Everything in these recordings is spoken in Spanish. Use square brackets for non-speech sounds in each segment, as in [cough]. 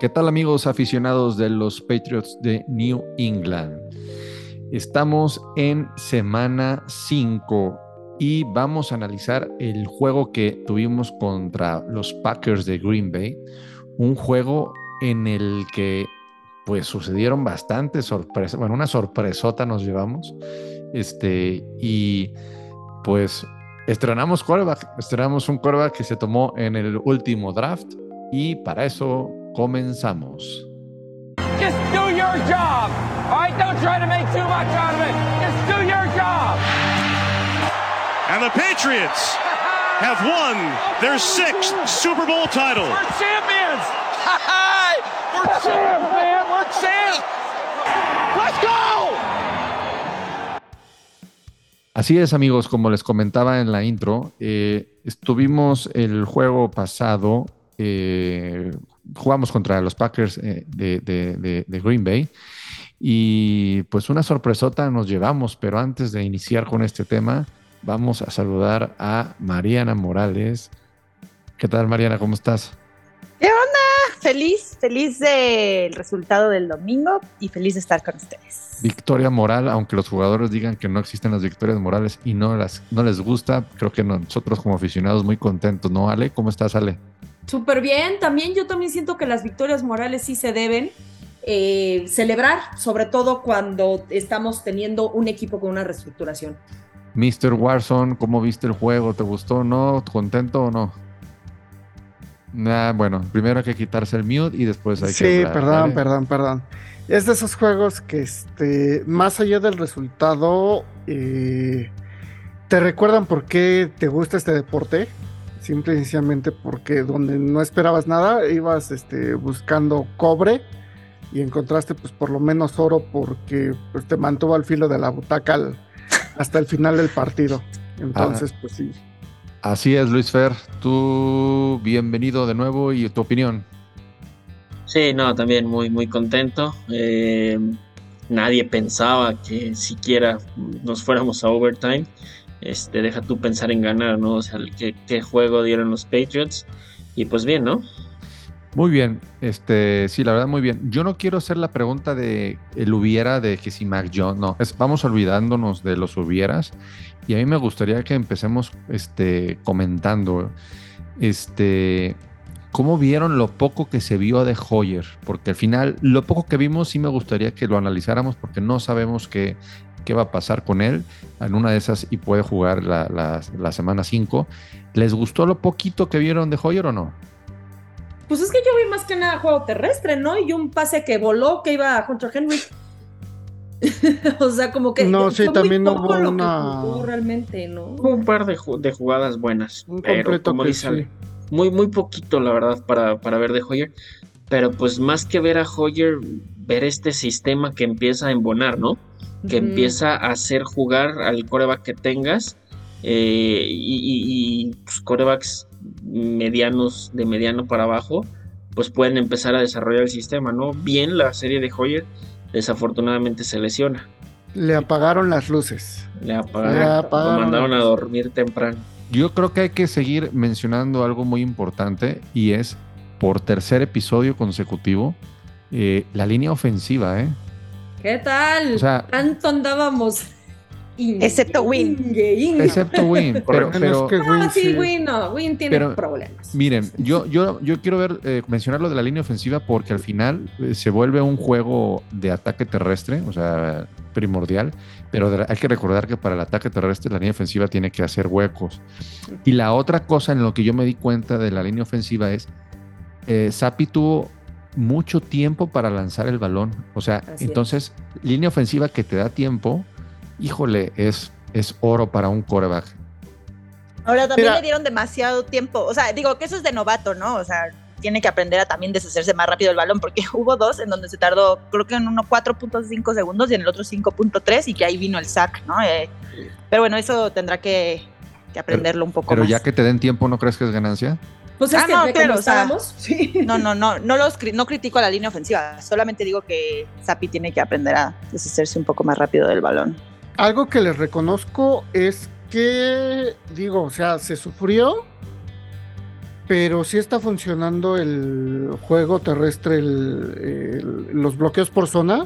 ¿Qué tal amigos aficionados de los Patriots de New England? Estamos en semana 5 y vamos a analizar el juego que tuvimos contra los Packers de Green Bay, un juego en el que pues sucedieron bastantes sorpresas, bueno, una sorpresota nos llevamos, este, y pues estrenamos quarterback, estrenamos un quarterback que se tomó en el último draft y para eso comenzamos. Just do your job. All right, don't try to make too much out of it. Just do your job. And the Patriots [laughs] have won their sixth Super Bowl title. We're champions. We're champs, man. We're champs. Let's go. Así es, amigos, como les comentaba en la intro, eh, estuvimos el juego pasado, eh, jugamos contra los Packers eh, de, de- de- de Green Bay y pues una sorpresota nos llevamos, pero antes de iniciar con este tema, vamos a saludar a Mariana Morales. ¿Qué tal, Mariana? ¿Cómo estás? Feliz, feliz del resultado del domingo y feliz de estar con ustedes. Victoria moral, aunque los jugadores digan que no existen las victorias morales y no, las, no les gusta, creo que nosotros como aficionados muy contentos, ¿no, Ale? ¿Cómo estás, Ale? Súper bien, también yo también siento que las victorias morales sí se deben eh, celebrar, sobre todo cuando estamos teniendo un equipo con una reestructuración. Mr. Warzone, ¿cómo viste el juego? ¿Te gustó o no? ¿Contento o no? Nah, bueno, primero hay que quitarse el mute y después hay que. Sí, perdón, ¿vale? perdón, perdón. Es de esos juegos que, este, más allá del resultado, eh, te recuerdan por qué te gusta este deporte. Simple y sencillamente porque donde no esperabas nada, ibas este, buscando cobre y encontraste, pues, por lo menos oro porque pues, te mantuvo al filo de la butaca al- hasta el final del partido. Entonces, pues sí. Así es, Luis Fer. Tú, bienvenido de nuevo y tu opinión. Sí, no, también muy, muy contento. Eh, nadie pensaba que siquiera nos fuéramos a overtime. Este, deja tú pensar en ganar, ¿no? O sea, qué, juego dieron los Patriots. Y pues bien, ¿no? Muy bien, este, sí, la verdad, muy bien. Yo no quiero hacer la pregunta de el hubiera de que si Mac Jones, no, es- vamos olvidándonos de los hubieras y a mí me gustaría que empecemos, este, comentando, este, cómo vieron lo poco que se vio de Hoyer, porque al final lo poco que vimos sí me gustaría que lo analizáramos porque no sabemos qué, qué va a pasar con él en una de esas y puede jugar la, la- la semana 5. ¿Les gustó lo poquito que vieron de Hoyer o no? Pues es que yo vi más que nada juego terrestre, ¿no? Y un pase que voló que iba contra Henry. [laughs] o sea, como que. No, sí, también poco hubo lo que una- jugó realmente, ¿no? Hubo un par de, ju- de jugadas buenas. Un pero completo como dice sí. muy, muy poquito, la verdad, para, para ver de Hoyer. Pero pues más que ver a Hoyer, ver este sistema que empieza a embonar, ¿no? Que empieza a hacer jugar al coreback que tengas eh, y, y- y, pues, corebacks medianos de mediano para abajo pues pueden empezar a desarrollar el sistema, ¿no? Bien la serie de Hoyer desafortunadamente se lesiona, Le apagaron las luces. le apagaron, Le lo mandaron a dormir temprano. Yo creo que hay que seguir mencionando algo muy importante y es por tercer episodio consecutivo eh, la línea ofensiva, ¿eh? ¿Qué tal? O sea- Tanto andábamos. Excepto Win. Excepto Win, [laughs] pero, pero- es que No, Win sí, Win no. Win tiene Pero- problemas. miren, yo, yo, yo quiero ver eh, mencionar lo de la línea ofensiva porque al final eh, se vuelve un juego de ataque terrestre, o sea, primordial, pero de- hay que recordar que para el ataque terrestre la línea ofensiva tiene que hacer huecos. Y la otra cosa en lo que yo me di cuenta de la línea ofensiva es, eh, Sapi tuvo mucho tiempo para lanzar el balón. O sea, Así es. entonces, línea ofensiva que te da tiempo, híjole, es, es oro para un coreback. Ahora también Mira. le dieron demasiado tiempo. O sea, digo que eso es de novato, ¿no? O sea, tiene que aprender a también deshacerse más rápido del balón, porque [laughs] hubo dos en donde se tardó, creo que en uno 4.5 segundos y en el otro 5.3 y que ahí vino el sack, ¿no? Eh, pero bueno, eso tendrá que, que aprenderlo un poco Pero más. ya que te den tiempo, ¿no crees que es ganancia? Pues es Ah, que no, claro, cómo o sea, estábamos, sí. [laughs] No, no, no, no, los, cri- no critico a la línea ofensiva, solamente digo que Sapi tiene que aprender a deshacerse un poco más rápido del balón. Algo que les reconozco es que, digo, o sea, se sufrió, pero sí está funcionando el juego terrestre, el- el- los bloqueos por zona.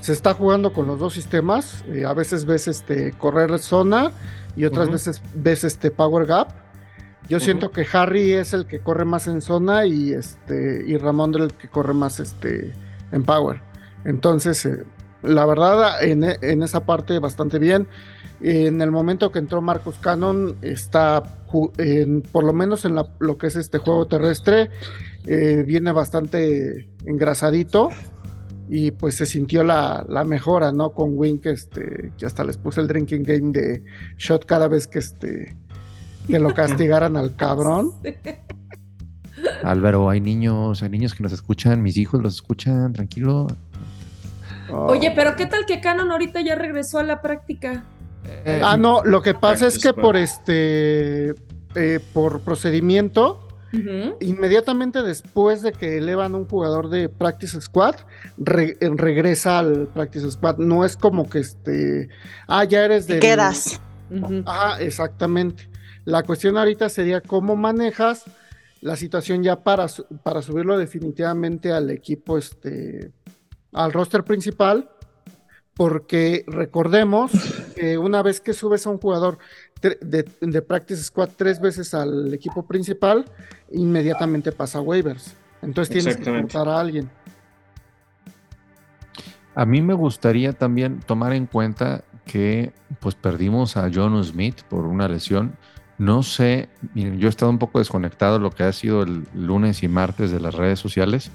Se está jugando con los dos sistemas. eh, a veces ves este correr zona y otras veces ves este power gap. Yo siento que Harry es el que corre más en zona y este y el que corre más este en power. Entonces, eh, la verdad, en, e- en esa parte bastante bien. En el momento que entró Marcus Cannon, está en- por lo menos en la- lo que es este juego terrestre, eh, viene bastante engrasadito y pues se sintió la, la mejora, ¿no? Con Wink, este, que hasta les puse el drinking game de shot cada vez que este que lo castigaran al cabrón. [laughs] Álvaro, hay niños, hay niños que nos escuchan, mis hijos los escuchan, tranquilo. Oye, pero ¿qué tal que Canon ahorita ya regresó a la práctica? Eh, Ah, no, lo que pasa es que por este, eh, por procedimiento, inmediatamente después de que elevan un jugador de Practice Squad, re- eh, regresa al Practice Squad. No es como que este, ah, ya eres Te de. quedas. Ah, exactamente. La cuestión ahorita sería cómo manejas la situación ya para, para subirlo definitivamente al equipo, este, al roster principal, porque recordemos que una vez que subes a un jugador de, de Practice Squad tres veces al equipo principal, inmediatamente pasa a waivers. Entonces tienes que cortar a alguien. A mí me gustaría también tomar en cuenta que pues perdimos a John Smith por una lesión. No sé, miren, yo he estado un poco desconectado de lo que ha sido el lunes y martes de las redes sociales.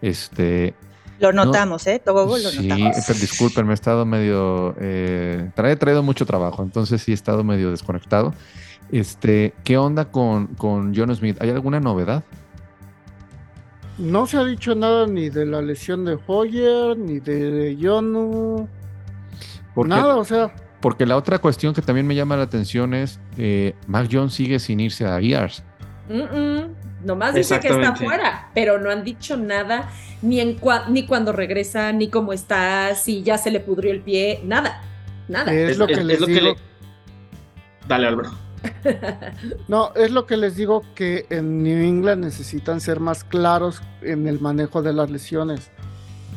Este, Lo notamos, ¿eh? Todo lo sí, notamos. pero disculpen, me he estado medio, eh, tra- he traído mucho trabajo, entonces sí he estado medio desconectado. Este, ¿qué onda con, con John Smith? ¿Hay alguna novedad? No se ha dicho nada ni de la lesión de Hoyer, ni de Yonu, Porque- nada, o sea. Porque la otra cuestión que también me llama la atención es, eh, Mac Jones sigue sin irse a EARS. Mm-mm. Nomás dice que está fuera, pero no han dicho nada, ni en cua- ni cuando regresa, ni cómo está, si ya se le pudrió el pie, nada, nada. Es, lo que les digo. le- Dale, Álvaro. [laughs] No, es lo que les digo que en New England necesitan ser más claros en el manejo de las lesiones.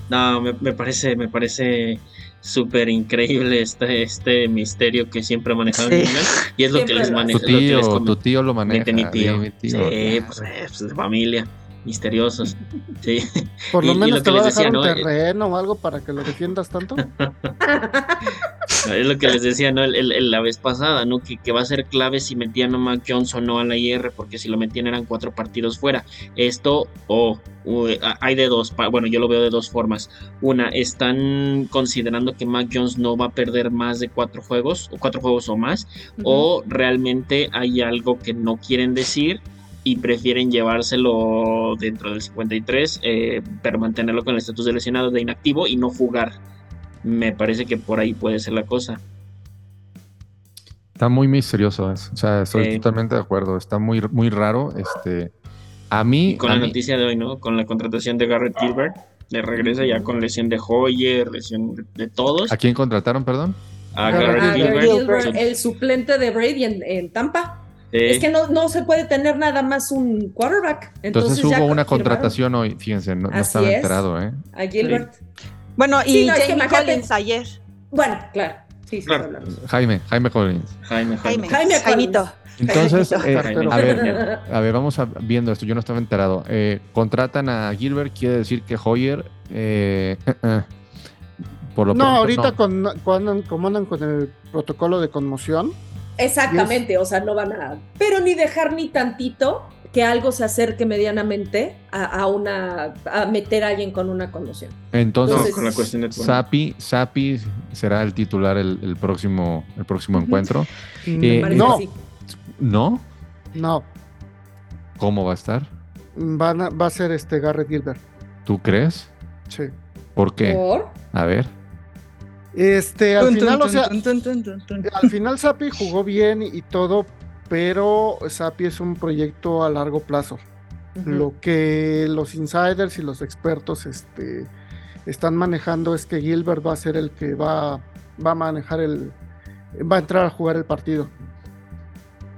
No, me, me parece, me parece súper increíble este, este misterio que siempre ha manejado Sí. Y es lo que Siempre les lo maneja. Tu lo que les tío, tu tío lo maneja. mi, mi tío. sí, mi tío. Sí, pues, eh, pues, de familia, misteriosos. Sí. [laughs] Por lo Y- y menos lo te que va a dejar decía, un ¿no? terreno o algo para que lo defiendas tanto. [laughs] Es lo que les decía, ¿no? El- el- el- la vez pasada, ¿no? Que, que va a ser clave si metían a Mac Jones o no a la IR, porque si lo metían eran cuatro partidos fuera. Esto, o hay de dos, bueno, yo lo veo de dos formas. Una, están considerando que Mac Jones no va a perder más de cuatro juegos, o cuatro juegos o más, o realmente hay algo que no quieren decir y prefieren llevárselo dentro del 53, eh, pero mantenerlo con el estatus de lesionado de inactivo y no jugar. Me parece que por ahí puede ser la cosa. Está muy misterioso. O sea, estoy totalmente de acuerdo. Está muy, muy raro. Este, a mí. Y con a la mí- noticia de hoy, ¿no? Con la contratación de Garrett Gilbert, le regresa ya con lesión de Hoyer, lesión de, de todos. ¿A quién contrataron, perdón? A Garrett Garrett Ah, Gilbert. Gilbert, el suplente de Brady en, en Tampa. Sí. Es que no, no se puede tener nada más un quarterback. Entonces, hubo una contratación hoy. Fíjense, no, no estaba es. enterado, ¿eh? A Gilbert. Bueno, y Sí, no, es que Jamie imagínate- Collins ayer. Bueno, claro. Sí, sí, Claro. Jaime, Jaime Collins. Jaime, Jaime, Jaime Jaimito. Entonces, eh, a ver, [laughs] a ver, vamos a- viendo esto. Yo no estaba enterado. Eh, contratan a Gilbert, quiere decir que Hoyer. eh, [laughs] por lo No, pronto, ahorita no. con, con- como andan con el protocolo de conmoción, Exactamente, o sea, no van a. Pero ni dejar ni tantito que algo se acerque medianamente a, a una. a meter a alguien con una conmoción. Entonces, No, con la cuestión de Sapi, Sapi será el titular el, el próximo, el próximo encuentro. mm, Eh, Parece no, que sí. ¿No? no, ¿Cómo va a estar? van a- va a ser este Garrett Gilbert. ¿Tú crees? Sí. ¿Por qué? ¿Por? A ver. Este, al Tun, tun, final, o sea, tun, tun, tun, tun, tun. al final Sapi jugó bien y todo, pero Sapi es un proyecto a largo plazo. Lo que los insiders y los expertos este, están manejando es que Gilbert va a ser el que va, va a manejar el. va a entrar a jugar el partido.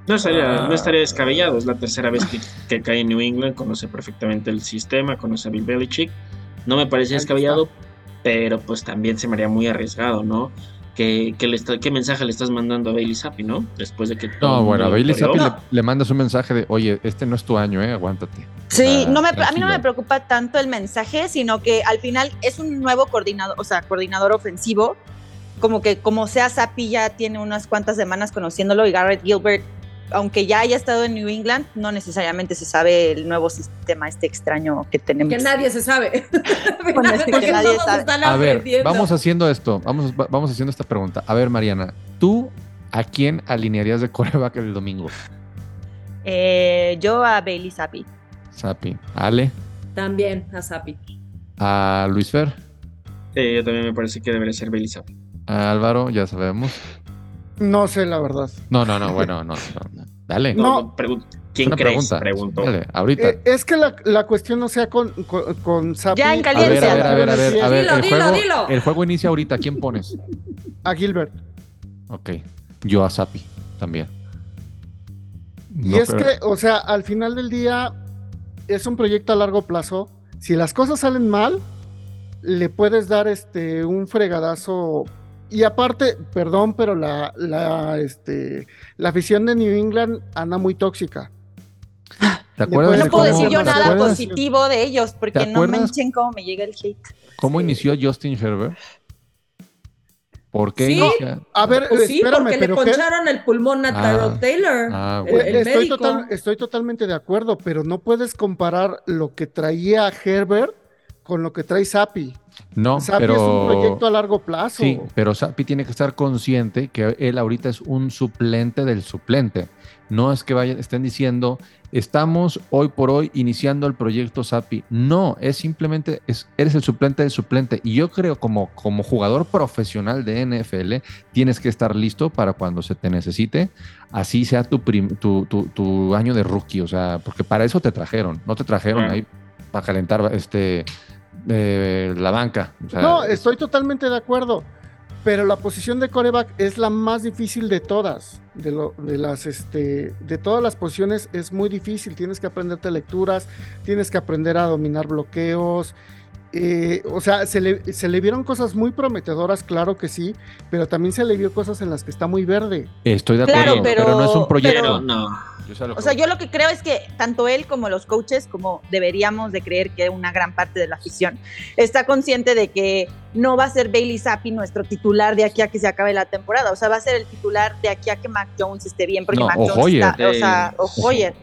No estaría, Ah. no estaría descabellado, es la tercera vez que, que cae en New England, conoce perfectamente el sistema, conoce a Bill Belichick. No me parece descabellado, pero pues también se me haría muy arriesgado, ¿no? ¿Qué, qué le está- qué mensaje le estás mandando a Bailey Zappi, no? Después de que No, bueno, a Bailey. Zappi le, le mandas un mensaje de, oye, este no es tu año, eh, aguántate. Sí, Ah, no me, a mí no me preocupa tanto el mensaje, sino que al final es un nuevo coordinador, o sea, coordinador ofensivo. Como que como sea Sapi ya tiene unas cuantas semanas conociéndolo y Garrett Gilbert, aunque ya haya estado en New England, no necesariamente se sabe el nuevo sistema este extraño que tenemos. Que nadie se sabe. [laughs] Bueno, es que Porque nadie todos sabe. están A ver, aprendiendo. vamos haciendo esto, vamos, va- vamos haciendo esta pregunta. A ver, Mariana, ¿tú a quién alinearías de coreback el domingo? Eh, yo a Bailey Sapi. Sapi, Ale, También a Sapi. a Luis Fer, Sí, yo también me parece que debería ser Bailey Zappi. a Álvaro, ya sabemos. No sé, la verdad. No, no, no, bueno, no, no, no. Dale. No. pregun- ¿Quién Una crees? pregunta. Preguntó. Dale, ahorita. Eh, es que la, la cuestión no sea con, con, con Sapi. Ya en a caliente. ver, a ver, a ver, a ver, a ver, Dilo, el dilo, juego, dilo. el juego inicia ahorita. ¿Quién pones? A Gilbert. Ok, yo a Sapi también. Y No, es pero- que, o sea, al final del día es un proyecto a largo plazo. Si las cosas salen mal, le puedes dar este un fregadazo. Y aparte, perdón, pero la, la, este, la afición de New England anda muy tóxica. ¿Te acuerdas de No puedo cómo- decir yo nada acuerdas positivo de ellos, porque ¿Te no manchen cómo me llega el hate. ¿Cómo Sí. inició Justin Herbert? ¿Por qué Sí. inicia? A ver, Pues sí, espérame, porque pero le ¿qué- poncharon el pulmón a Ah, Tyrod Taylor. ah, el, bueno. el estoy, médico. total- estoy totalmente de acuerdo, pero no puedes comparar lo que traía Herbert con lo que trae Sapi. No, Sapi pero es un proyecto a largo plazo. sí, pero Sapi tiene que estar consciente que él ahorita es un suplente del suplente. No es que vayan, estén diciendo, estamos hoy por hoy iniciando el proyecto Sapi. No, es simplemente, es, eres el suplente del suplente. Y yo creo como, como jugador profesional de NFL, tienes que estar listo para cuando se te necesite, así sea tu, prim- tu, tu- tu año de rookie. O sea, porque para eso te trajeron, no te trajeron ahí para calentar este, eh, la banca. O sea, No, estoy totalmente de acuerdo. Pero la posición de coreback es la más difícil de todas. De, lo- de las, este, de todas las posiciones es muy difícil. Tienes que aprenderte lecturas, tienes que aprender a dominar bloqueos. Eh, o sea, se le, se le vieron cosas muy prometedoras, claro que sí, pero también se le vio cosas en las que está muy verde. Estoy de Claro, acuerdo, pero, pero- no es un proyecto. Pero no. Yo sé a lo O sea, yo lo que creo es que tanto él como los coaches, como deberíamos de creer que una gran parte de la afición está consciente de que no va a ser Bailey Zappi nuestro titular de aquí a que se acabe la temporada. O sea, va a ser el titular de aquí a que Mac Jones esté bien, porque No, Mac o Jones Hoyer. está, o sea, Sí. o Hoyer,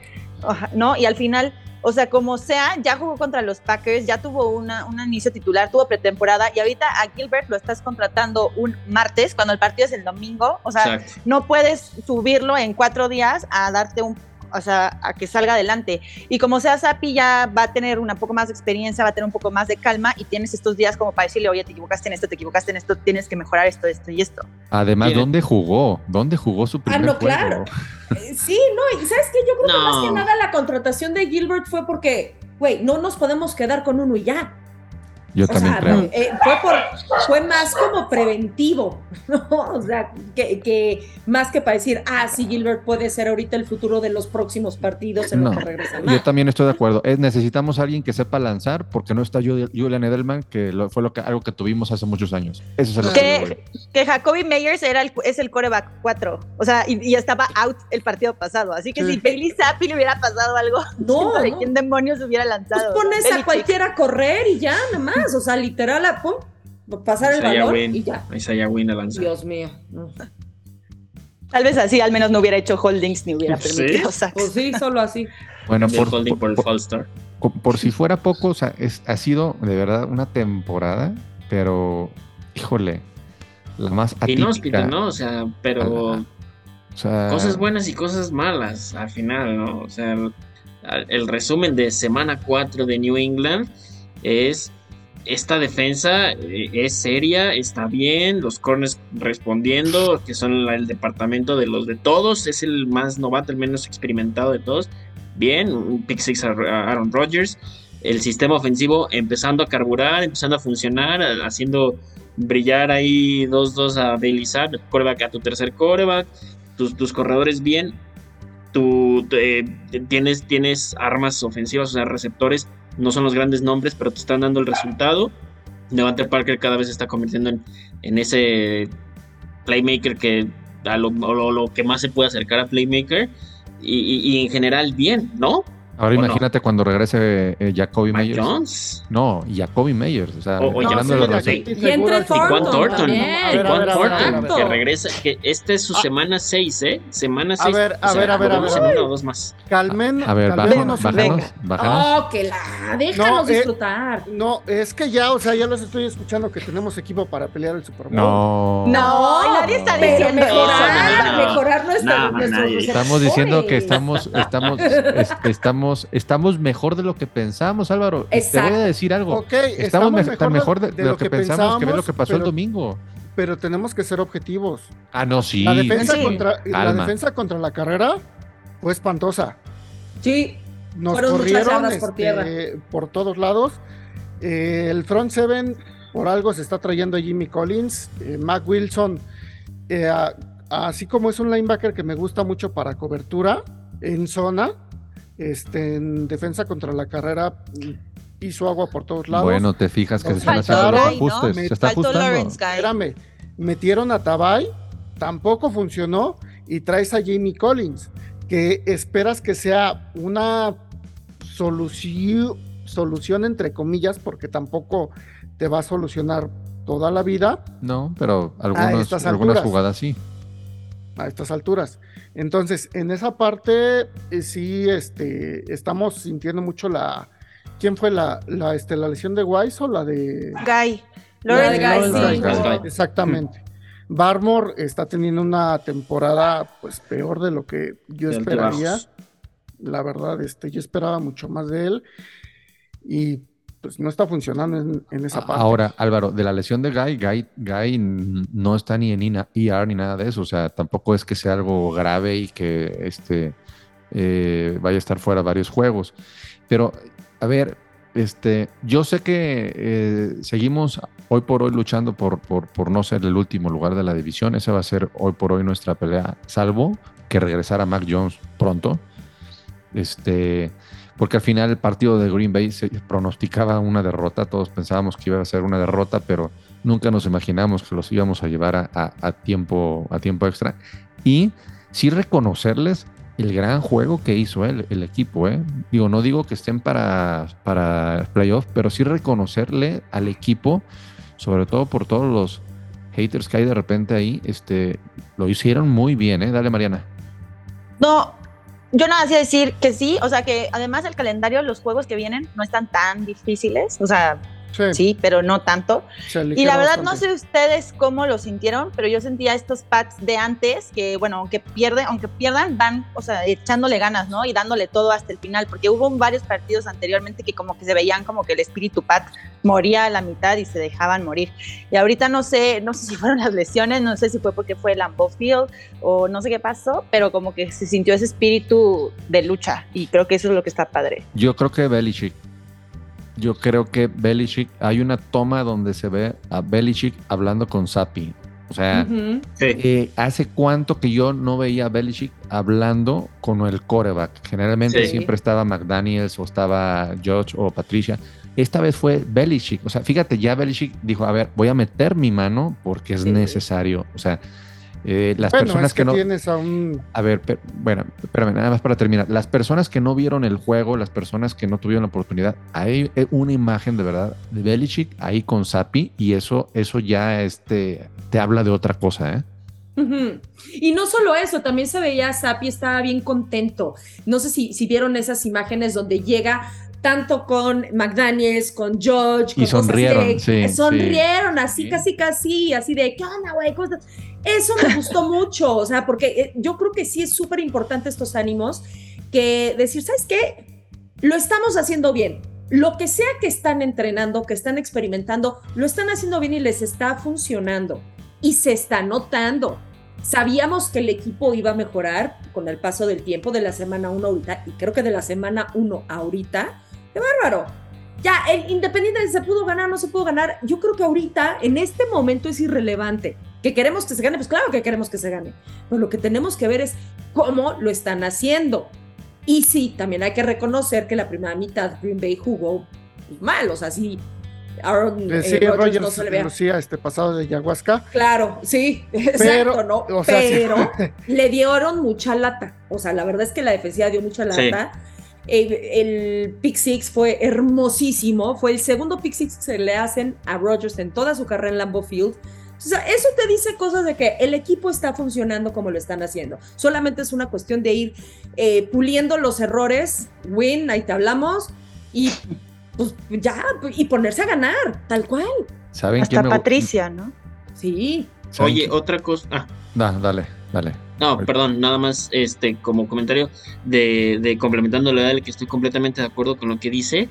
¿no? Y al final, o sea, como sea, ya jugó contra los Packers, ya tuvo una, un inicio titular, tuvo pretemporada y ahorita a Gilbert lo estás contratando un martes cuando el partido es el domingo. O sea, Exacto. no puedes subirlo en cuatro días a darte un, o sea, a que salga adelante. Y como sea Sapi ya va a tener una poco más de experiencia, va a tener un poco más de calma y tienes estos días como para decirle, oye, te equivocaste en esto, te equivocaste en esto, tienes que mejorar esto, esto y esto. Además, Tiene- ¿dónde jugó? ¿Dónde jugó su primer Ah, no, juego? claro. [laughs] Eh, Sí, no, y sabes que yo creo que más que nada la contratación de Gilbert fue porque, güey, no nos podemos quedar con uno y ya. Yo O también sea, creo. eh, fue, por, fue más como preventivo, [laughs] ¿no? O sea, que, que más que para decir, ah, sí, Gilbert puede ser ahorita el futuro de los próximos partidos en No, los que regresa Yo también estoy de acuerdo. Es, necesitamos a alguien que sepa lanzar porque no está Ju- Julian Edelman, que lo- fue lo que, algo que tuvimos hace muchos años. Eso es lo que. Que, Jacoby Meyers era el, es el coreback 4, o sea, y, y estaba out el partido pasado. Así que Sí. si Bailey Zappi le hubiera pasado algo, [laughs] No, ¿de no. quién demonios hubiera Pues lanzado? pones a cualquiera a correr y ya, nada más. O sea, literal, a pum, pasar el Isaiah balón Wynn. y ya. Isaiah Wynn a lanzar. Dios mío. Tal vez así al menos no hubiera hecho holdings ni hubiera [laughs] Sí. permitido sacks. Pues sí, solo así. Bueno, por, holding por- por el por- si fuera poco, o sea, es- ha sido de verdad una temporada, pero híjole, la más atípica. Inhóspito, ¿no? O sea, pero Ajá. O sea, cosas buenas y cosas malas al final, ¿no? O sea, el, el resumen de semana 4 de New England es esta defensa eh, es seria, está bien, los corners respondiendo, que son el departamento de los de todos, es el más novato, el menos experimentado de todos. Bien, un pick six a Aaron Rodgers, el sistema ofensivo empezando a carburar, empezando a funcionar, haciendo brillar ahí 2-2 a Bailey Zapp, coreback a tu tercer coreback, tus, tus corredores bien. tú eh, tienes, tienes armas ofensivas, o sea, receptores, no son los grandes nombres, pero te están dando el resultado. Devante Parker cada vez se está convirtiendo en, ese playmaker que a lo, que más se puede acercar a playmaker y- y en general bien, ¿no? Ahora ¿O no? imagínate cuando regrese eh, Jacoby Mike Meyers. Jones. No, Jacoby Meyers. O sea, O- o hablando ya- de sí. Y entre Y Juan Thornton Thornton. que regresa, que esta es su Ah. semana 6, ¿eh? Semana 6. ver, a ver, a ver, a ver, a ver. Una o dos más. Calmen, A ver, bájanos, bájanos. Oh, que la. Déjanos No, eh, disfrutar. No, es que ya, o sea, ya los estoy escuchando que tenemos equipo para pelear el Super Bowl. No. No, nadie está diciendo mejorar, mejorar nadie. Estamos diciendo que estamos, estamos, es- estamos, estamos mejor de lo que pensamos, Álvaro. Te voy a decir algo. Estamos, mejor de, de lo que, pensamos que ver lo que pasó el domingo. Pero tenemos que ser objetivos. Ah, no, sí. la, defensa Sí. contra, la defensa contra la carrera fue espantosa. Sí, Nos Fueron muchas corrieron yardas por este, tierra. por todos lados. Eh, el front seven, por algo, se está trayendo a Jimmy Collins. Eh, Mac Wilson, eh, a- así como es un linebacker que me gusta mucho para cobertura en zona, este, en defensa contra la carrera, hizo agua por todos lados. Bueno, te fijas que se están haciendo los ajustes. Se está ajustando. Espérame, metieron a Tabay, tampoco funcionó, y traes a Jamie Collins, que esperas que sea una solución, solución entre comillas, porque tampoco te va a solucionar toda la vida No, pero algunos, algunas jugadas sí. a estas alturas. Entonces, en esa parte, eh, sí, este, estamos sintiendo mucho la... ¿Quién fue la, la, este, la lesión de Wise o la de... Guy. La de Lawrence Guy, sí. Exactamente. Barmore está teniendo una temporada pues peor de lo que yo esperaría. La verdad, este, yo esperaba mucho más de él y pues no está funcionando en, esa parte. Ahora, Álvaro, de la lesión de Guy, Guy, Guy no está ni en ER ni nada de eso. O sea, tampoco es que sea algo grave y que este, eh, vaya a estar fuera varios juegos. Pero, a ver, este, yo sé que eh, seguimos hoy por hoy luchando por, por, por no ser el último lugar de la división. Esa va a ser hoy por hoy nuestra pelea, salvo que regresara Mac Jones pronto. Este, porque al final el partido de Green Bay se pronosticaba una derrota, todos pensábamos que iba a ser una derrota, pero nunca nos imaginamos que los íbamos a llevar a, a- tiempo, a tiempo extra. Y sí reconocerles el gran juego que hizo él, el equipo. ¿eh? Digo, no digo que estén para, para playoff, pero sí reconocerle al equipo, sobre todo por todos los haters que hay de repente ahí, este, lo hicieron muy bien. ¿eh? Dale, Mariana. No, yo nada hacía decir que sí, o sea que además el calendario, los juegos que vienen no están tan difíciles, o sea, Sí, sí, pero no tanto. Y la verdad no bastante. sé ustedes cómo lo sintieron, pero yo sentía estos pads de antes que, bueno, aunque pierden, aunque pierdan, van, o sea, echándole ganas, ¿no? Y dándole todo hasta el final, porque hubo varios partidos anteriormente que como que se veían como que el espíritu pad moría a la mitad y se dejaban morir. Y ahorita no sé, no sé si fueron las lesiones, no sé si fue porque fue Lambeau Field o no sé qué pasó, pero como que se sintió ese espíritu de lucha y creo que eso es lo que está padre. Yo creo que Belichick. Yo creo que Belichick. Hay una toma donde se ve a Belichick hablando con Sapi. O sea, eh, ¿hace cuánto que yo no veía a Belichick hablando con el coreback? Generalmente Sí. siempre estaba McDaniels o estaba George o Patricia. Esta vez fue Belichick. O sea, fíjate, ya Belichick dijo, a ver, voy a meter mi mano porque es Sí. necesario. O sea, eh, las Bueno, personas es que, que no... tienes a un... A ver, per- bueno, espérame, nada más para terminar. Las personas que no vieron el juego, las personas que no tuvieron la oportunidad, hay eh, una imagen de verdad de Belichick ahí con Sapi y eso, eso ya este, te habla de otra cosa, ¿eh? Y no solo eso, también se veía Sapi, estaba bien contento. No sé si, si vieron esas imágenes donde llega tanto con McDaniels, con George, con Y sonrieron, de- sí, sonrieron así, Sí. casi, casi, así de, ¿qué onda, güey? ¿Cómo estás?". Eso me gustó [laughs] mucho, o sea, porque eh, yo creo que sí es súper importante estos ánimos, que decir, ¿sabes qué? Lo estamos haciendo bien. Lo que sea que están entrenando, que están experimentando, lo están haciendo bien y les está funcionando. Y se está notando. Sabíamos que el equipo iba a mejorar con el paso del tiempo de la semana 1 ahorita, y creo que de la semana 1 ahorita, ¡qué bárbaro! Ya, el Independiente se pudo ganar, no se pudo ganar. Yo creo que ahorita, en este momento, es irrelevante. ¿Que queremos que se gane? Pues claro que queremos que se gane. Pero lo que tenemos que ver es cómo lo están haciendo. Y sí, también hay que reconocer que la primera mitad Green Bay jugó mal. O sea, sí, Aaron Eh, sí, eh, Rodgers Rogers no se le vea. lucía este pasado de ayahuasca. Claro, sí, [laughs] Pero, exacto, ¿no? o sea, sí. Pero [laughs] le dieron mucha lata. O sea, la verdad es que la defensiva dio mucha Sí. El, el pick six fue hermosísimo. Fue el segundo pick six que se le hacen a Rodgers en toda su carrera en Lambeau Field. O sea, eso te dice cosas de que el equipo está funcionando como lo están haciendo. Solamente es una cuestión de ir eh, puliendo los errores. Win, ahí te hablamos. Y pues ya, y ponerse a ganar, tal cual. ¿Saben Hasta quién me Patricia, ¿no? Sí. ¿saben Oye, otra cosa. Ah, Da, dale, dale. No, perdón, nada más este como comentario de, de complementando la de que estoy completamente de acuerdo con lo que dice.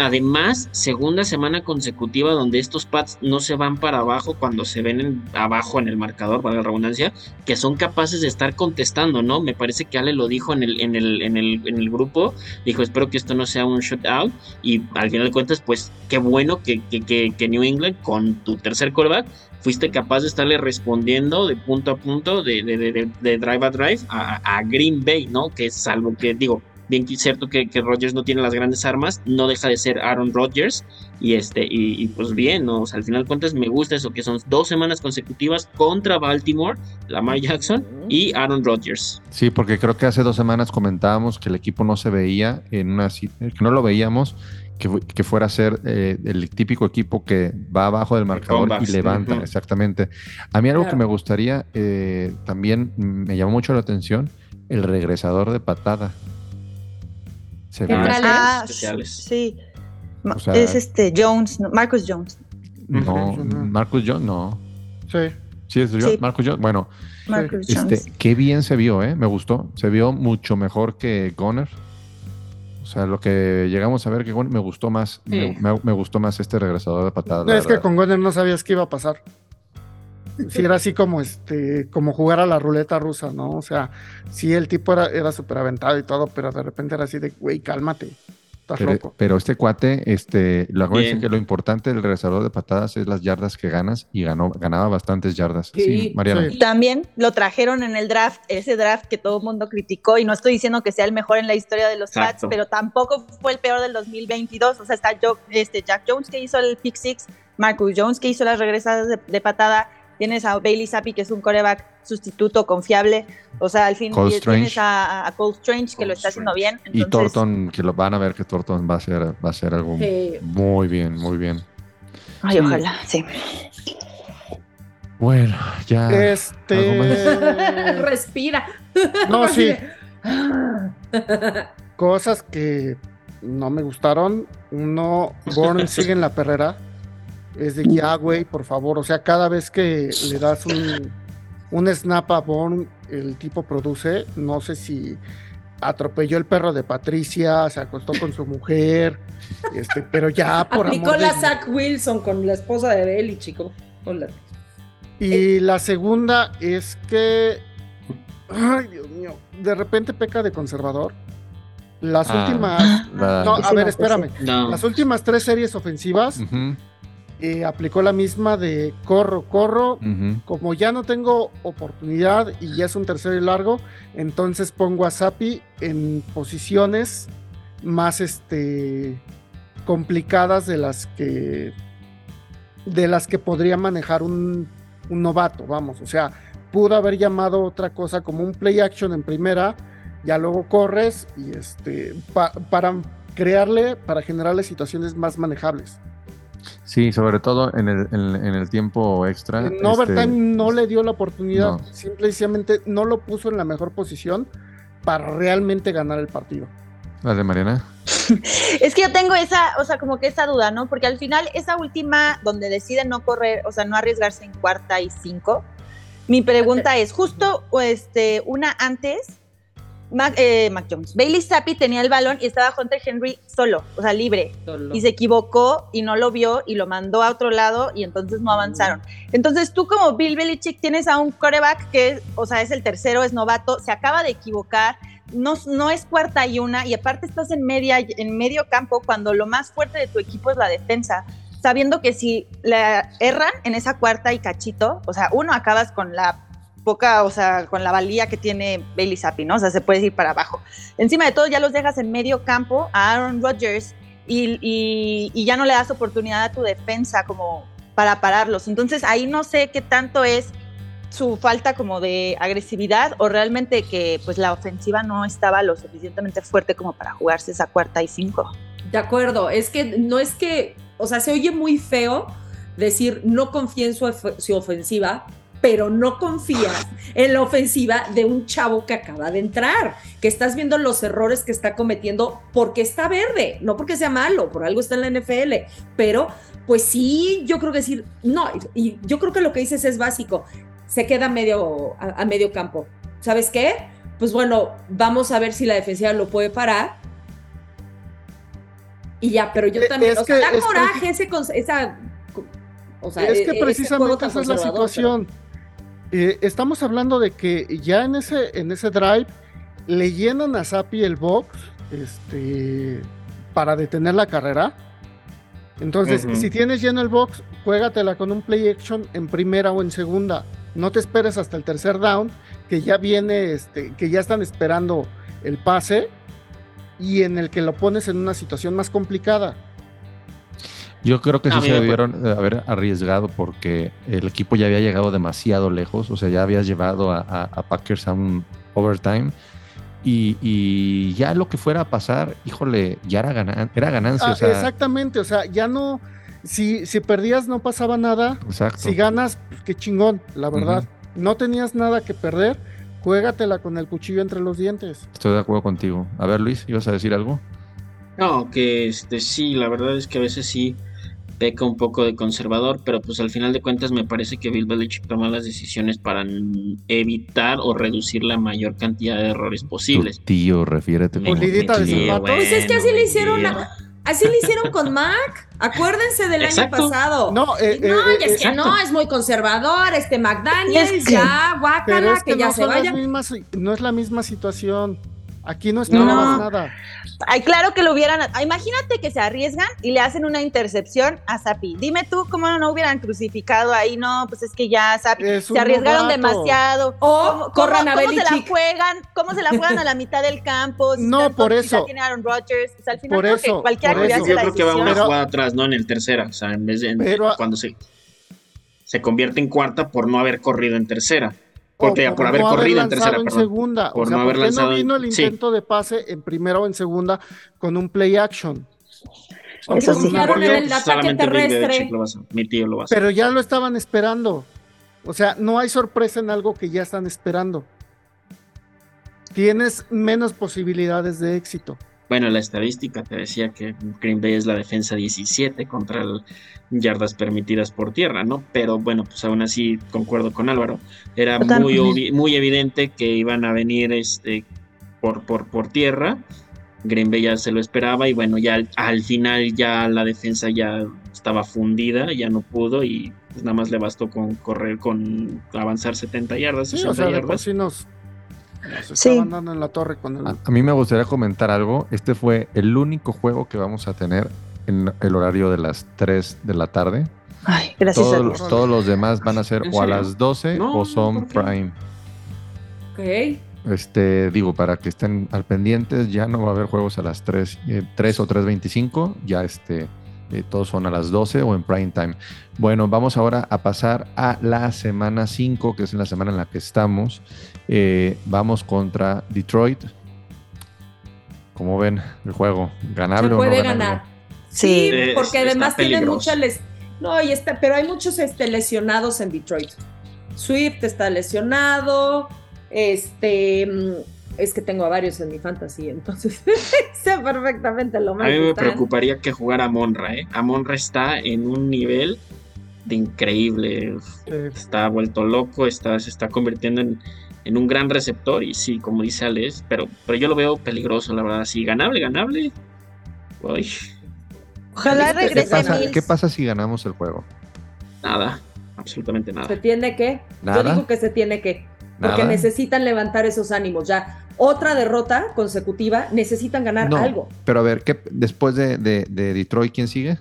Además, segunda semana consecutiva donde estos pads no se van para abajo cuando se ven en- abajo en el marcador, para la redundancia, que son capaces de estar contestando, ¿no? Me parece que Ale lo dijo en el, en el, en el, en el grupo, dijo, espero que esto no sea un shutout, y al final de cuentas, pues qué bueno que, que, que, que New England con tu tercer quarterback fuiste capaz de estarle respondiendo de punto a punto, de, de, de, de- drive a drive a, a Green Bay, ¿no? Que es algo que digo, bien que es cierto que, que Rodgers no tiene las grandes armas, no deja de ser Aaron Rodgers y este y, y pues bien, ¿no? O sea, al final de cuentas me gusta eso que son dos semanas consecutivas contra Baltimore, Lamar Jackson y Aaron Rodgers. Sí, porque creo que hace dos semanas comentábamos que el equipo no se veía en una si- que no lo veíamos que, que fuera a ser eh, el típico equipo que va abajo del marcador y levanta, exactamente. A mí algo que me gustaría eh, también me llamó mucho la atención, el regresador de patada. Ah, especiales. sí. Ma- O sea- es este Jones, no, Marcus Jones. no. Marcus Jones, no. Sí. Sí, es Jones, Sí. Marcus Jones. Bueno, Marcus este, Jones. qué bien se vio, ¿eh? Me gustó. Se vio mucho mejor que Goner. O sea, lo que llegamos a ver que Goner me gustó más. Me, Sí. me- me gustó más este regresador de patada. No, es que con Goner no sabías qué iba a pasar. Si era así como este, como jugar a la ruleta rusa, ¿no? O sea, sí el tipo era, era súper aventado y todo, pero de repente era así de, güey, cálmate. Estás Pero, loco. pero este cuate, este, lo que lo importante del regresador de patadas es las yardas que ganas y ganó, ganaba bastantes yardas. Sí, Sí, Mariana. sí. También lo trajeron en el draft, ese draft que todo el mundo criticó, y no estoy diciendo que sea el mejor en la historia de los Pats, pero tampoco fue el peor del 2022. O sea, está Jo- este, Jack Jones que hizo el pick six, Marcus Jones que hizo las regresadas de, de patada, tienes a Bailey Zappi que es un coreback sustituto confiable, o sea, al fin Cole y tienes a, a Cole Strange que Cole lo está haciendo bien. Y Thornton, que lo van a ver que Thornton va a ser, va a ser algo Sí. muy bien, muy bien. Ay, Sí. ojalá, sí. Bueno, ya. Este. [laughs] Respira. no, [laughs] sí. [laughs] Cosas que no me gustaron. Uno, Bourne sigue en la perrera. Es de ya, güey, por favor. O sea, cada vez que le das un, un snap a Bourne, el tipo produce. No sé si atropelló el perro de Patricia, se acostó con su mujer. Este, pero ya, por Aplicó amor la. Zach Wilson con la esposa de Belly, chico. Con la- Y la segunda es que. Ay, Dios mío. De repente peca de conservador. Las Ah, últimas. la- No, a ver, espérame. No. Las últimas tres series ofensivas Ujú, eh, aplicó la misma de corro, corro. Como ya no tengo oportunidad y ya es un tercero y largo, entonces pongo a Sapi en posiciones más este complicadas de las que de las que podría manejar un, un novato, vamos, o sea, pudo haber llamado otra cosa como un play action en primera, ya luego corres y este pa- para crearle, para generarle situaciones más manejables. Sí, sobre todo en el, en, en el tiempo extra. En este, overtime no le dio la oportunidad, no. simplemente no lo puso en la mejor posición para realmente ganar el partido. La de Mariana. [laughs] Es que yo tengo esa, o sea, como que esa duda, ¿no? Porque al final, esa última donde deciden no correr, o sea, no arriesgarse en cuarta y cinco, mi pregunta es, justo este, una antes, Mac, eh, Mac Jones, Bailey Zappi tenía el balón y estaba Hunter Henry solo, o sea, libre, y se equivocó y no lo vio y lo mandó a otro lado y entonces no avanzaron. Entonces tú como Bill Belichick tienes a un coreback que, o sea, es el tercero, es novato, se acaba de equivocar, no, no es cuarta y una y aparte estás en, media, en medio campo cuando lo más fuerte de tu equipo es la defensa. sabiendo que si la erran en esa cuarta y cachito, o sea, uno acabas con la poca, o sea, con la valía que tiene Bailey Zappi, ¿no? O sea, se puede ir para abajo. Encima de todo, ya los dejas en medio campo a Aaron Rodgers y, ya no le das oportunidad a tu defensa como para pararlos. Entonces, ahí no sé qué tanto es su falta como de agresividad o realmente que pues la ofensiva no estaba lo suficientemente fuerte como para jugarse esa cuarta y cinco. De acuerdo, es que no es que, o sea, se oye muy feo decir no confía en su ofensiva, pero no confías en la ofensiva de un chavo que acaba de entrar, que estás viendo los errores que está cometiendo porque está verde, no porque sea malo, por algo está en la NFL, pero pues sí, yo creo que decir, no, y yo creo que lo que dices es básico, se queda medio, a, a medio campo. ¿Sabes qué? Pues bueno, vamos a ver si la defensiva lo puede parar. Y ya, pero yo Eh, también, es o sea, que- da es coraje ese, esa, o sea, es e- que ese precisamente juego tan esa es la situación. Eh, estamos hablando de que ya en ese, en ese drive le llenan a Sapi el box este, para detener la carrera. Entonces, si tienes lleno el box, juégatela con un play action en primera o en segunda. No te esperes hasta el tercer down, que ya viene, este, que ya están esperando el pase y en el que lo pones en una situación más complicada. Yo creo que sí se debieron de haber arriesgado porque el equipo ya había llegado demasiado lejos, o sea, ya habías llevado a, a- a Packers a un overtime y, y ya lo que fuera a pasar, híjole, ya era, ganan- era ganancia. Ah, o sea, exactamente, o sea, ya no, si, si perdías no pasaba nada, exacto. si ganas, pues, qué chingón, la verdad. No tenías nada que perder, juégatela con el cuchillo entre los dientes. Estoy de acuerdo contigo. A ver, Luis, ¿ibas a decir algo? No, que este sí, la verdad es que a veces sí peca un poco de conservador, pero pues al final de cuentas me parece que Bill Belichick toma las decisiones para evitar o reducir la mayor cantidad de errores posibles. Tu tío, refiérete como de. Pues es que así le hicieron a- Así le hicieron con [laughs] Mac. Acuérdense del Exacto. año pasado. No, eh, no, eh, es eh, que no, es muy conservador, este McDaniels, Es que- ya, guácala, es que, que, ya no se vaya. mismas, no es la misma situación. Aquí no No. esperabas nada. Ay, claro que lo hubieran. ah, Imagínate que se arriesgan y le hacen una intercepción a Sapi. Dime tú cómo no hubieran crucificado ahí. No, pues es que ya Sapi. Se arriesgaron novato. demasiado. O ¿Cómo, corran a cómo- cómo se la juegan? ¿Cómo se la juegan a la mitad del campo? Si No, por eso. tiene Aaron Rodgers. O sea, al final Por creo eso, que cualquiera por que eso. hace Yo la creo que va una Pero- jugada atrás, ¿no? En el tercera, o sea, en vez de en- Pero- cuando se se convierte en cuarta por no haber corrido en tercera. Porque por, haber no corrido en tercera, en perdón. segunda. Por o sea, no haber ¿por qué lanzado no vino el sí. intento de pase en primera o en segunda con un play action? Eso sí. en el ataque solamente Bill terrestre. Belichick lo va a hacer, mi tío lo va a hacer. Pero ya lo estaban esperando. O sea, no hay sorpresa en algo que ya están esperando. Tienes menos posibilidades de éxito. Bueno, la estadística te decía que Green Bay es la defensa 17 contra el yardas permitidas por tierra, ¿no? Pero bueno, pues aún así concuerdo con Álvaro. Era muy, muy evidente que iban a venir este, por, por, por tierra. Green Bay ya se lo esperaba y bueno, ya al, al final ya la defensa ya estaba fundida, ya no pudo y pues nada más le bastó con correr, con avanzar 70 yardas, Sí, 60 o sea, de por yardas. sí nos, nos Sí. estaban dando en la torre con el... A, a mí me gustaría comentar algo. Este fue el único juego que vamos a tener en el horario de las 3 de la tarde. Ay, gracias a Todos, Dios. los- todos los demás van a ser ¿En o a las 12 No, o son prime. Ok. Este, digo, para que estén al pendientes, ya no va a haber juegos a las 3, eh, 3 o 3.25, ya este, eh, todos son a las 12 o en prime time. Bueno, vamos ahora a pasar a la semana 5, que es la semana en la que estamos. Eh, vamos contra Detroit. ¿Cómo ven el juego? ¿Ganable Se o puede no ganable? ganar. Sí, Eh, porque además tiene muchas les... No, y está, pero hay muchos este, lesionados en Detroit. Swift está lesionado. Este mm, es que tengo a varios en mi fantasy, entonces [laughs] sé perfectamente lo A mal mí me están. preocuparía que jugara a Monra, ¿eh? A Monra está en un nivel de increíble. Está vuelto loco, está, se está convirtiendo en, en un gran receptor. Y sí, como dice Alex, pero, pero yo lo veo peligroso, la verdad. Sí, ganable, ganable. Uy, Ojalá ¿Qué regrese pasa, Mills. ¿Qué pasa si ganamos el juego? nada, absolutamente nada. Se tiene que. ¿Nada? Yo digo que se tiene que. Porque ¿Nada? necesitan levantar esos ánimos. Ya, otra derrota consecutiva, necesitan ganar No. algo. Pero a ver, ¿qué, después de, de- de Detroit, ¿quién sigue?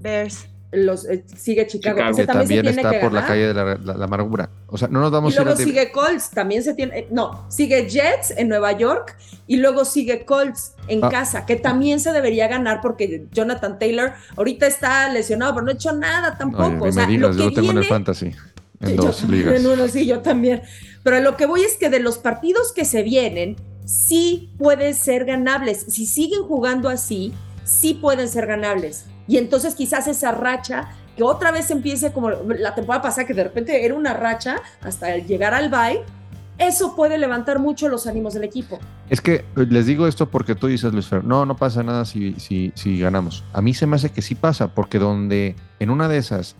Bears. Los, eh, sigue Chicago. Chicago. Ese también, también se tiene está que por la calle de la, la- la amargura. O sea, no nos vamos Y luego a- sigue Colts, también se tiene, eh, no, sigue Jets en Nueva York y luego sigue Colts en Ah. casa, que también se debería ganar porque Jonathan Taylor ahorita está lesionado, pero no ha hecho nada tampoco. Oye, o sea, digas, lo yo que lo tengo en el viene- fantasy. En [laughs] yo dos ligas. En uno, sí, yo también. Pero lo que voy es que de los partidos que se vienen, sí pueden ser ganables. Si siguen jugando así, sí pueden ser ganables. Y entonces quizás esa racha, que otra vez empiece como la temporada pasada, que de repente era una racha hasta llegar al bye, eso puede levantar mucho los ánimos del equipo. Es que eh, les digo esto porque tú dices, Luis Fer, no, no pasa nada si, si, si ganamos. A mí se me hace que sí pasa, porque donde en una de esas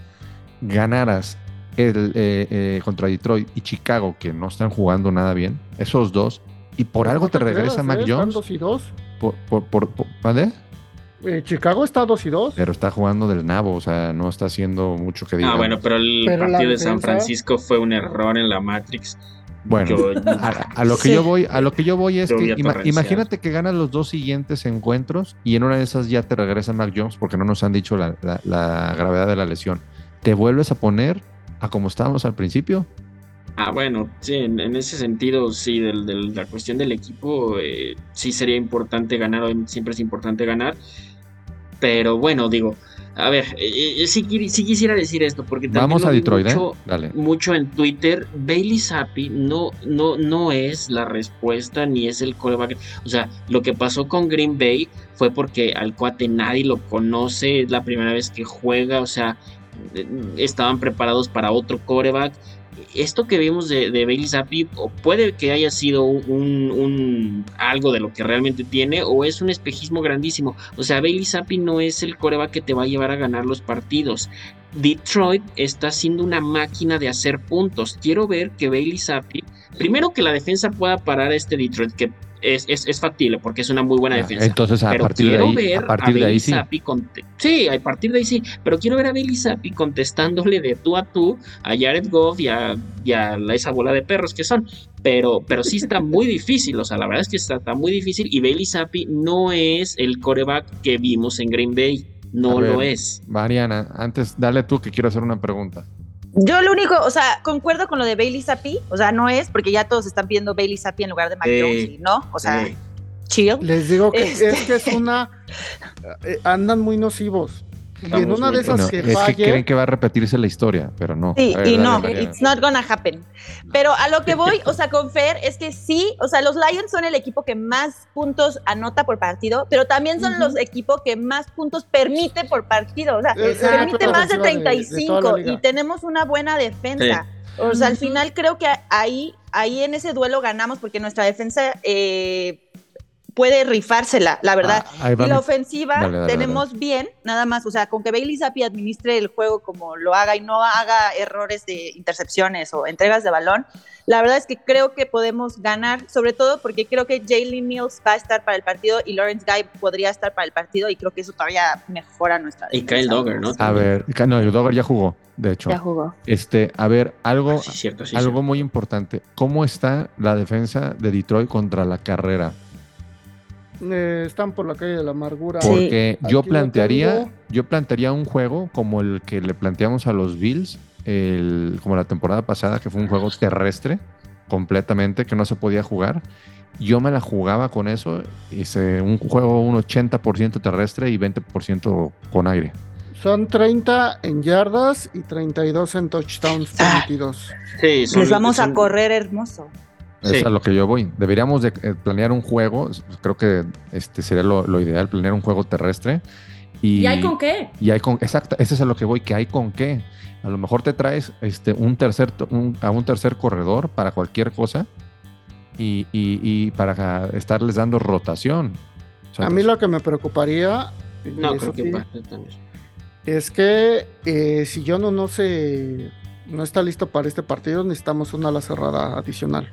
ganaras el, eh, eh, contra Detroit y Chicago, que no están jugando nada bien, esos dos, y por algo te regresa Mac Jones, 2 y 2. por, por, por- por- ¿vale? Eh, Chicago está 2 y 2. pero está jugando del nabo, o sea, no está haciendo mucho que diga. Ah, bueno, pero el Pero partido de San Francisco fue un error en la Matrix. Bueno, Yo- a, a lo que Sí. yo voy, a lo que yo voy es que ima- imagínate que ganas los dos siguientes encuentros y en una de esas ya te regresa Mac Jones porque no nos han dicho la, la- la gravedad de la lesión. ¿Te vuelves a poner a como estábamos al principio? Ah, bueno, sí, en, en ese sentido, sí, del- del- la cuestión del equipo, eh, sí sería importante ganar, siempre es importante ganar, pero bueno, digo, a ver, eh, eh, sí, qui- sí quisiera decir esto, porque también Vamos a Detroit, mucho, ¿eh? Dale. mucho en Twitter, Bailey Zappi no, no, no es la respuesta ni es el coreback. O sea, lo que pasó con Green Bay fue porque al cuate nadie lo conoce, es la primera vez que juega, o sea, eh, estaban preparados para otro coreback. Esto que vimos de, Bailey Zappi puede que haya sido un, un- algo de lo que realmente tiene o es un espejismo grandísimo. O sea, Bailey Zappi no es el coreback que te va a llevar a ganar los partidos. Detroit está siendo una máquina de hacer puntos. Quiero ver que Bailey Zappi, primero que la defensa pueda parar a este Detroit, que es, es, es factible porque es una muy buena Ah, defensa. Entonces a pero partir de quiero ahí, ver a partir de Bailey ahí sí. Sí, a partir de ahí sí, pero quiero ver a Bailey Zappi contestándole de tú a tú a Jared Goff y a, y a la- esa bola de perros que son. Pero, pero sí está muy difícil, o sea, la verdad es que está, está muy difícil y Bailey Zappi no es el coreback que vimos en Green Bay, no A ver. lo es. Mariana, antes dale tú que quiero hacer una pregunta. Yo lo único, o sea, concuerdo con lo de Bailey Zappi, o sea, no es porque ya todos están pidiendo Bailey Zappi en lugar de Mac. Jones, no, o sea, Sí. chill. Les digo que Este- es que es una. eh, andan muy nocivos. Y en una de esas No, que es que creen que va a repetirse la historia, pero no. Sí, A ver, y dale, no, Mariana. it's not gonna happen. Pero a lo que voy, o sea, con Fer, es que sí, o sea, los Lions son el equipo que más puntos anota por partido, pero también son los equipos que más puntos permite por partido. O sea, permite más de ofensiva de- de 35 y tenemos una buena defensa. O sea, al final creo que ahí, ahí en ese duelo ganamos porque nuestra defensa eh, puede rifársela, la verdad. Ah, y la ofensiva Dale, dale, tenemos bien, nada más, o sea, con que Bailey Zappi administre el juego como lo haga y no haga errores de intercepciones o entregas de balón, la verdad es que creo que podemos ganar, sobre todo porque creo que Jalen Mills va a estar para el partido y Lawrence Guy podría estar para el partido y creo que eso todavía mejora nuestra Y. Kyle Dogger, ¿no? A ver, no, el Dogger ya jugó, de hecho. Ya jugó. Este, a ver, algo, Sí, cierto, sí, algo cierto. muy importante. ¿Cómo está la defensa de Detroit contra la carrera? Eh, están por la calle de la amargura. Sí. Porque yo plantearía, yo plantearía un juego como el que le planteamos a los Bills, el, como la temporada pasada, que fue un juego terrestre completamente, que no se podía jugar. Yo me la jugaba con eso, hice un juego un 80% terrestre y 20% con aire. Son 30 en yardas y 32 en touchdowns Ah. permitidos. Sí, son- Les vamos a correr hermoso. Sí. Es a lo que yo voy. Deberíamos de eh, planear un juego, creo que este sería lo, lo ideal, planear un juego terrestre. Y, ¿Y hay con qué? Y hay con, exacto, ese es a lo que voy, que hay con qué. A lo mejor te traes este, un tercer, un- a un tercer corredor para cualquier cosa y, y- y para estarles dando rotación. O sea, A mí lo que me preocuparía No, que es que eh, si Jono no se no está listo para este partido, necesitamos una ala cerrada adicional.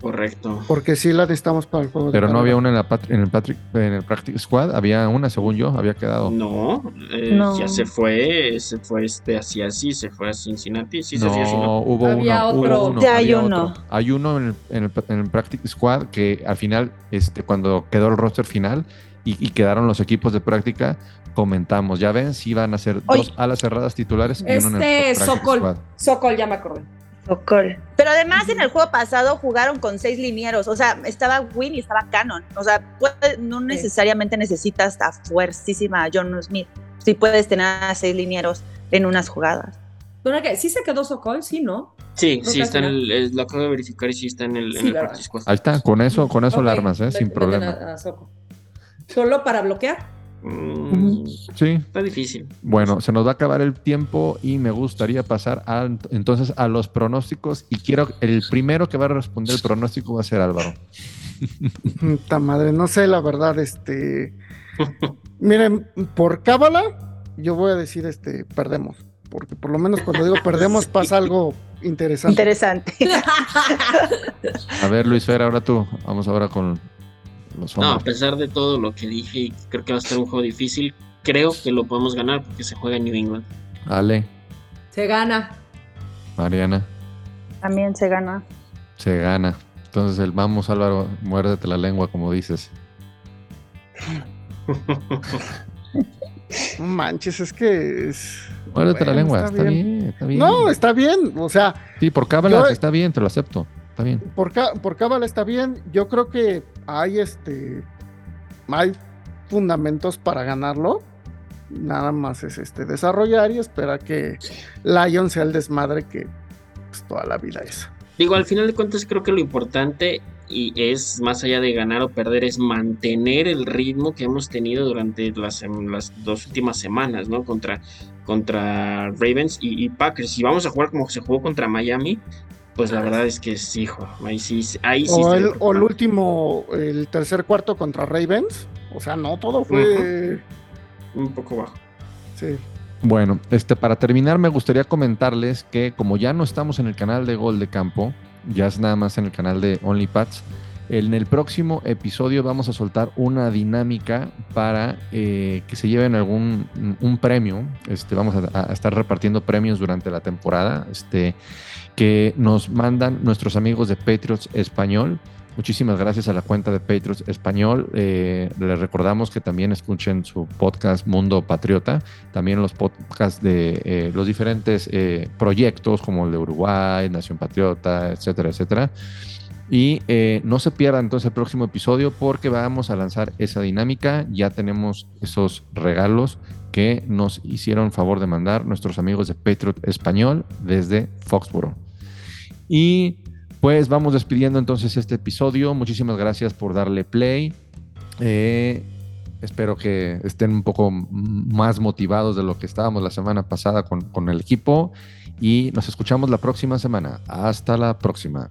Correcto. Porque sí la necesitamos para el juego. de pero no había una en, la, pat- en, el Patrick, en el Practice Squad, había una, según yo, había quedado. No, eh, No. ya se fue, se fue este así así, se fue a Cincinnati, sí, sí, no, sí, sí, no. hubo Había uno, otro. hubo uno, Ya hay uno. otro. Hay uno en el, en el- en el Practice Squad que al final, este, cuando quedó el roster final, y, y quedaron los equipos de práctica, comentamos. Ya ven, si van a ser Oye. dos alas cerradas titulares y uno en el Este Sokol, squad. Sokol, ya me acordé. Sokol. Pero además en el juego pasado jugaron con seis linieros, o sea, estaba Win y estaba Cannon. O sea, puede- no necesariamente necesitas a fuercísima a John Smith. Sí puedes tener a seis linieros en unas jugadas. Pero que sí se quedó Sokol, sí, ¿no? Sí, sí está en el, es- lo acabo de verificar y sí está en el, Sí, en el ¿verdad? practice squad. Ahí está, con eso, con eso la Ok, armas, ¿eh? sin problema. a- a Sokol. Solo para bloquear. Mm, Sí. Está difícil. Bueno, se nos va a acabar el tiempo y me gustaría pasar a, entonces a los pronósticos y quiero el primero que va a responder el pronóstico va a ser Álvaro. Puta madre, no sé, la verdad, este. Miren, por cábala, yo voy a decir, este, perdemos. Porque por lo menos cuando digo perdemos [laughs] pasa algo interesante. Interesante. A ver, Luis Fer, ahora tú. Vamos ahora con los No, a pesar de todo lo que dije, y creo que va a estar un juego difícil. Creo que lo podemos ganar porque se juega en New England. Ale, Se gana. Mariana, También se gana. se gana. Entonces el vamos, Álvaro, muérdete la lengua, como dices. [laughs] No manches, es que es. Muérdete la lengua, está está bien. bien, está bien. No, está bien. O sea, Sí, por cábala Yo- está bien, te lo acepto. Está bien. por, por cábala está bien. Yo creo que hay este. Hay fundamentos para ganarlo. Nada más es este desarrollar y esperar que Lion sea el desmadre que pues, toda la vida es. Digo, al final de cuentas creo que lo importante y es más allá de ganar o perder es mantener el ritmo que hemos tenido durante las, sem- las dos últimas semanas, ¿no? Contra, contra Ravens y, y Packers. Si vamos a jugar como se jugó contra Miami, pues la verdad es que sí, hijo, ahí sí, ahí sí. o, el, o el preocupante. último, el tercer cuarto contra Ravens. O sea, no, todo fue. Un poco bajo. Sí. Bueno, este, para terminar, me gustaría comentarles que como ya no estamos en el canal de Gol de Campo, ya es nada más en el canal de OnlyPads, en el próximo episodio vamos a soltar una dinámica para eh, que se lleven algún un premio. Este, vamos a, a estar repartiendo premios durante la temporada, este, que nos mandan nuestros amigos de Patriots Español. Muchísimas gracias a la cuenta de Patriots Español. Eh, les recordamos que también escuchen su podcast Mundo Patriota, también los podcasts de eh, los diferentes eh, proyectos como el de Uruguay, Nación Patriota, etcétera, etcétera. Y no se pierdan entonces el próximo episodio porque vamos a lanzar esa dinámica. Ya tenemos esos regalos que nos hicieron favor de mandar nuestros amigos de Patriot Español desde Foxboro. Y pues vamos despidiendo entonces este episodio. Muchísimas gracias por darle play. Eh, espero que estén un poco más motivados de lo que estábamos la semana pasada con, con el equipo. Y nos escuchamos la próxima semana. Hasta la próxima.